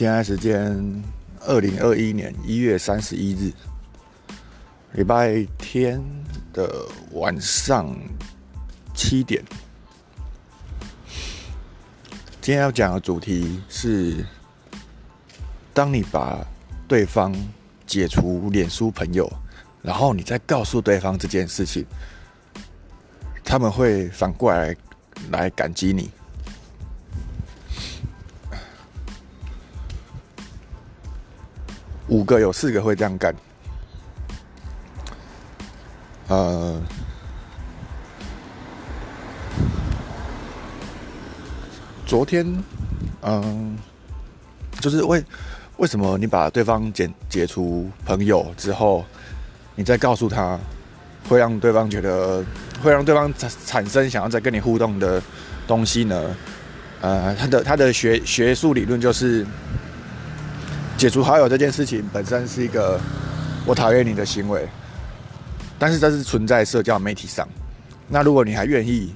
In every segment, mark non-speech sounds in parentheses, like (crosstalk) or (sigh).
现在时间二零二一年一月三十一日，礼拜天的晚上七点。今天要讲的主题是：当你把对方解除脸书朋友，然后你再告诉对方这件事情，他们会反过来来感激你。五个有四个会这样干。呃，昨天，嗯，就是为为什么你把对方解解除朋友之后，你再告诉他，会让对方觉得，会让对方产产生想要再跟你互动的东西呢？呃，他的他的学学术理论就是。解除好友这件事情本身是一个我讨厌你的行为，但是这是存在社交媒体上。那如果你还愿意，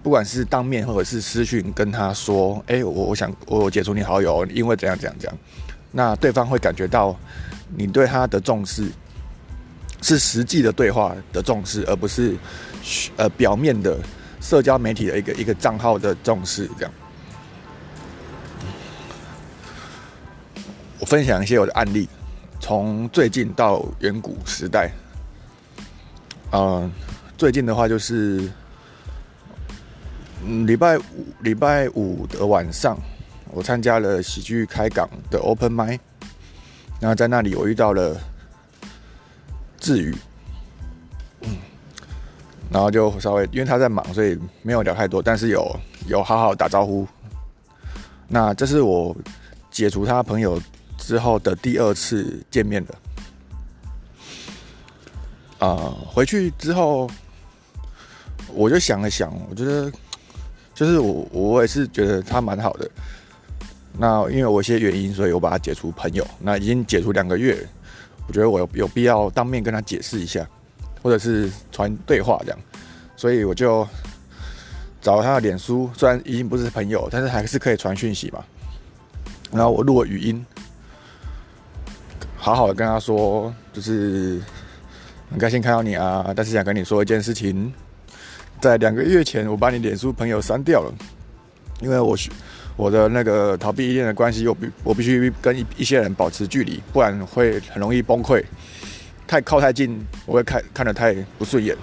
不管是当面或者是私讯跟他说：“哎，我我想我解除你好友，因为怎样怎样怎样。”那对方会感觉到你对他的重视是实际的对话的重视，而不是呃表面的社交媒体的一个一个账号的重视这样。分享一些我的案例，从最近到远古时代。嗯，最近的话就是，礼拜五礼拜五的晚上，我参加了喜剧开港的 Open m i 然后在那里我遇到了志宇，嗯，然后就稍微因为他在忙，所以没有聊太多，但是有有好好打招呼。那这是我解除他朋友。之后的第二次见面的，啊，回去之后，我就想了想，我觉得，就是我我也是觉得他蛮好的。那因为我一些原因，所以我把他解除朋友。那已经解除两个月，我觉得我有有必要当面跟他解释一下，或者是传对话这样。所以我就找他的脸书，虽然已经不是朋友，但是还是可以传讯息嘛。然后我录了语音。好好的跟他说，就是很开心看到你啊，但是想跟你说一件事情，在两个月前我把你脸书朋友删掉了，因为我我的那个逃避依恋的关系，我必我必须跟一一些人保持距离，不然会很容易崩溃。太靠太近，我会看看得太不顺眼。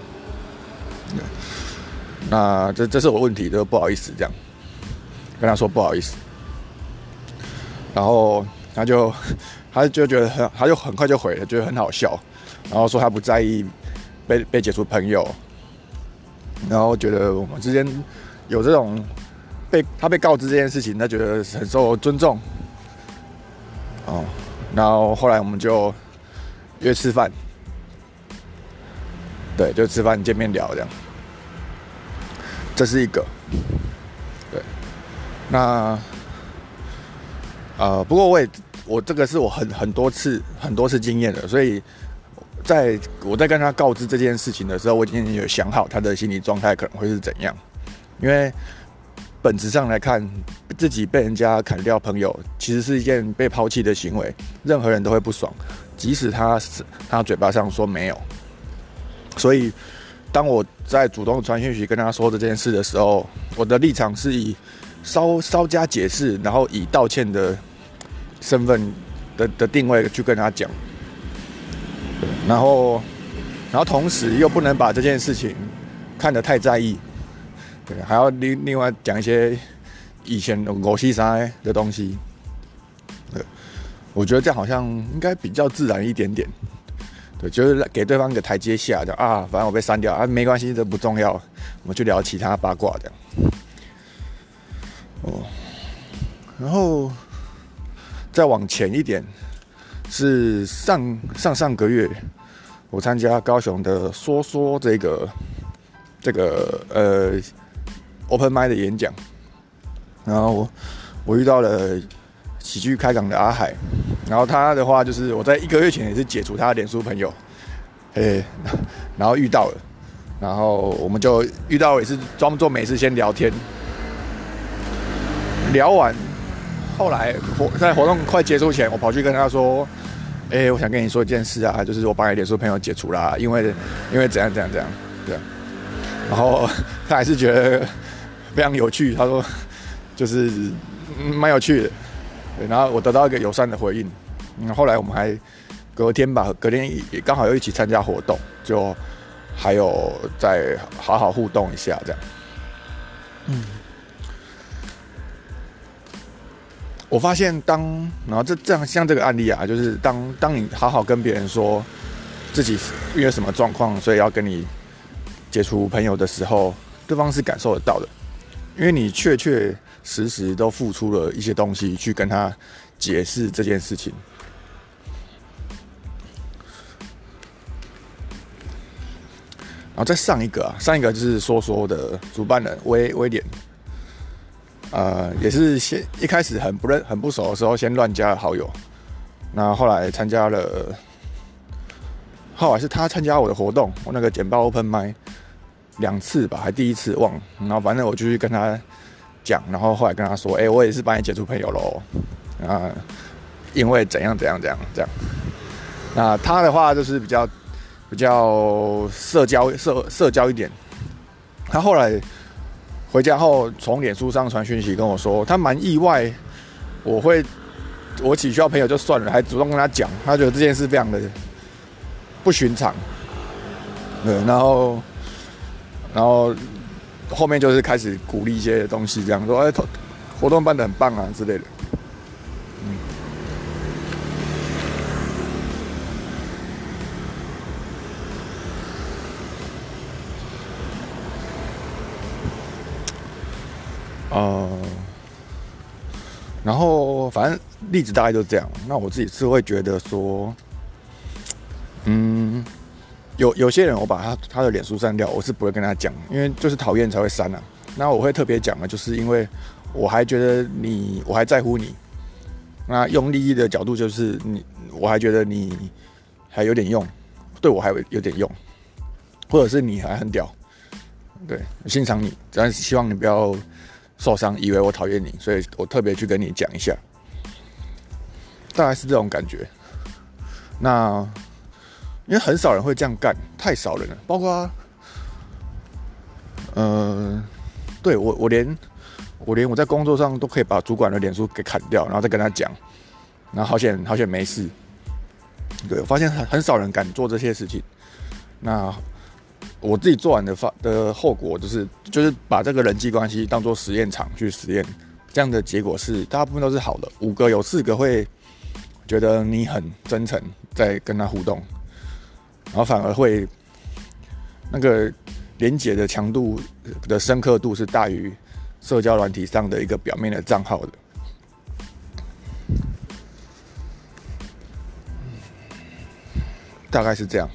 那这这是我问题，都不好意思这样跟他说不好意思，然后他就。他就觉得很，他就很快就回了，觉得很好笑，然后说他不在意被被解除朋友，然后觉得我们之间有这种被他被告知这件事情，他觉得很受尊重，哦，然后后来我们就约吃饭，对，就吃饭见面聊这样，这是一个，对，那，呃，不过我也。我这个是我很很多次很多次经验的，所以在我在跟他告知这件事情的时候，我已经有想好他的心理状态可能会是怎样。因为本质上来看，自己被人家砍掉朋友，其实是一件被抛弃的行为，任何人都会不爽，即使他他嘴巴上说没有。所以当我在主动传讯息跟他说这件事的时候，我的立场是以稍稍加解释，然后以道歉的。身份的的定位去跟他讲，然后，然后同时又不能把这件事情看得太在意，对，还要另另外讲一些以前我西啥的东西，对，我觉得这样好像应该比较自然一点点，对，就是给对方一个台阶下，就啊，反正我被删掉啊，没关系，这不重要，我们去聊其他八卦这样，哦，然后。再往前一点，是上上上个月，我参加高雄的说说这个这个呃 open m i 的演讲，然后我我遇到了喜剧开港的阿海，然后他的话就是我在一个月前也是解除他的脸书朋友，诶，然后遇到了，然后我们就遇到也是装作没事先聊天，聊完。后来活在活动快结束前，我跑去跟他说：“哎，我想跟你说一件事啊，就是我把你脸书朋友解除啦，因为因为怎样怎样怎样，对。”然后 (laughs) 他还是觉得非常有趣，他说：“就是蛮有趣的。”对，然后我得到一个友善的回应。嗯，后来我们还隔天吧，隔天也刚好又一起参加活动，就还有再好好互动一下这样。嗯。我发现，当然后这这样像这个案例啊，就是当当你好好跟别人说自己遇到什么状况，所以要跟你解除朋友的时候，对方是感受得到的，因为你确确实实都付出了一些东西去跟他解释这件事情。然后再上一个啊，上一个就是说说的主办人威威廉。呃，也是先一开始很不认、很不熟的时候，先乱加好友。那后来参加了，后来是他参加我的活动，我那个简报 open 麦两次吧，还第一次忘。然后反正我就去跟他讲，然后后来跟他说：“哎，我也是帮你解除朋友喽。”啊，因为怎样怎样怎样这样。那他的话就是比较比较社交社社交一点。他后来。回家后，从脸书上传讯息跟我说，他蛮意外，我会我只需要朋友就算了，还主动跟他讲，他觉得这件事非常的不寻常。对，然后然后后面就是开始鼓励一些东西，这样说，哎，活动办的很棒啊之类的。呃，然后反正例子大概就是这样。那我自己是会觉得说，嗯，有有些人我把他他的脸书删掉，我是不会跟他讲，因为就是讨厌才会删啊。那我会特别讲的，就是因为我还觉得你，我还在乎你。那用利益的角度，就是你，我还觉得你还有点用，对我还有有点用，或者是你还很屌，对，欣赏你，但是希望你不要。受伤，以为我讨厌你，所以我特别去跟你讲一下，大概是这种感觉。那因为很少人会这样干，太少人了。包括，嗯，对我，我连我连我在工作上都可以把主管的脸书给砍掉，然后再跟他讲，然后好险好险没事。对我发现很很少人敢做这些事情。那。我自己做完的发的后果就是，就是把这个人际关系当做实验场去实验，这样的结果是大部分都是好的。五个有四个会觉得你很真诚，在跟他互动，然后反而会那个连接的强度的深刻度是大于社交软体上的一个表面的账号的，大概是这样。